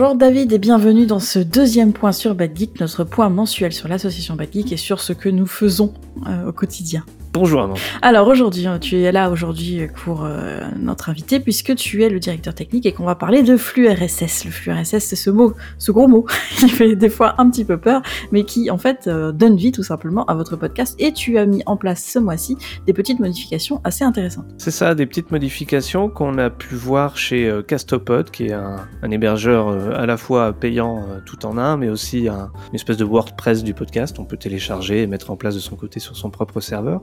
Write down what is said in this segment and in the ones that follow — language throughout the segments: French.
Bonjour David et bienvenue dans ce deuxième point sur Bad Geek, notre point mensuel sur l'association Bad Geek et sur ce que nous faisons euh, au quotidien. Bonjour Armand. Alors aujourd'hui, hein, tu es là aujourd'hui pour euh, notre invité puisque tu es le directeur technique et qu'on va parler de flux RSS. Le flux RSS, c'est ce mot, ce gros mot qui fait des fois un petit peu peur, mais qui en fait euh, donne vie tout simplement à votre podcast. Et tu as mis en place ce mois-ci des petites modifications assez intéressantes. C'est ça, des petites modifications qu'on a pu voir chez euh, Castopod, qui est un, hébergeur à la fois payant tout en un, mais aussi un, une espèce de WordPress du podcast. On peut télécharger et mettre en place de son côté sur son propre serveur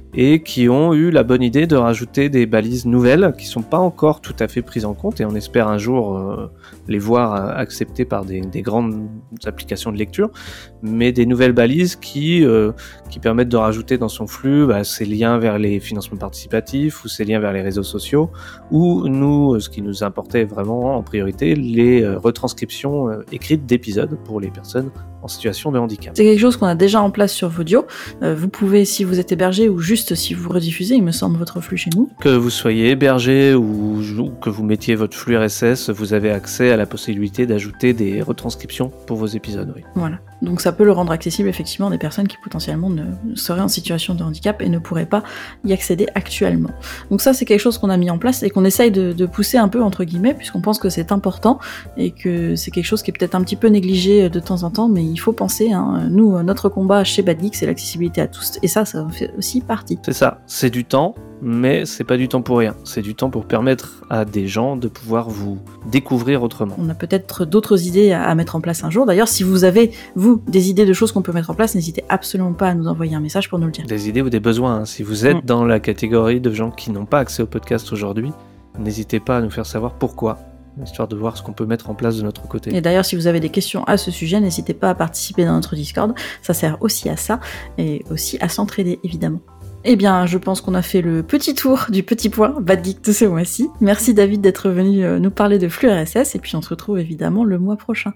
et qui ont eu la bonne idée de rajouter des balises nouvelles qui sont pas encore tout à fait prises en compte et on espère un jour euh, les voir euh, acceptées par des, grandes applications de lecture, mais des nouvelles balises qui, euh, qui permettent de rajouter dans son flux bah, ces liens vers les financements participatifs ou ces liens vers les réseaux sociaux ou nous, ce qui nous importait vraiment en priorité, les retranscriptions écrites d'épisodes pour les personnes en situation de handicap. C'est quelque chose qu'on a déjà en place sur Vodio. Vous pouvez, si vous êtes hébergé ou juste si vous rediffusez, il me semble, votre flux chez nous. Que vous soyez hébergé ou, que vous mettiez votre flux RSS, vous avez accès à la possibilité d'ajouter des retranscriptions pour vos épisodes. Oui. Voilà. Donc ça peut le rendre accessible effectivement à des personnes qui potentiellement ne seraient en situation de handicap et ne pourraient pas y accéder actuellement. Donc ça c'est quelque chose qu'on a mis en place et qu'on essaye de, pousser un peu entre guillemets puisqu'on pense que c'est important et que c'est quelque chose qui est peut-être un petit peu négligé de temps en temps mais il faut penser, hein, nous, notre combat chez Bad Geek, c'est l'accessibilité à tous, et ça, ça fait aussi partie. C'est ça, c'est du temps, mais c'est pas du temps pour rien. C'est du temps pour permettre à des gens de pouvoir vous découvrir autrement. On a peut-être d'autres idées à mettre en place un jour. D'ailleurs, si vous avez, vous, des idées de choses qu'on peut mettre en place, n'hésitez absolument pas à nous envoyer un message pour nous le dire. Des idées ou des besoins. Hein. Si vous êtes mm. dans la catégorie de gens qui n'ont pas accès au podcast aujourd'hui, n'hésitez pas à nous faire savoir pourquoi histoire de voir ce qu'on peut mettre en place de notre côté. Et d'ailleurs, si vous avez des questions à ce sujet, n'hésitez pas à participer dans notre Discord, ça sert aussi à ça, et aussi à s'entraider, évidemment. Eh bien, je pense qu'on a fait le petit tour du petit point Bad Geek de ce mois-ci. Merci David d'être venu euh, nous parler de flux RSS, et puis on se retrouve évidemment le mois prochain.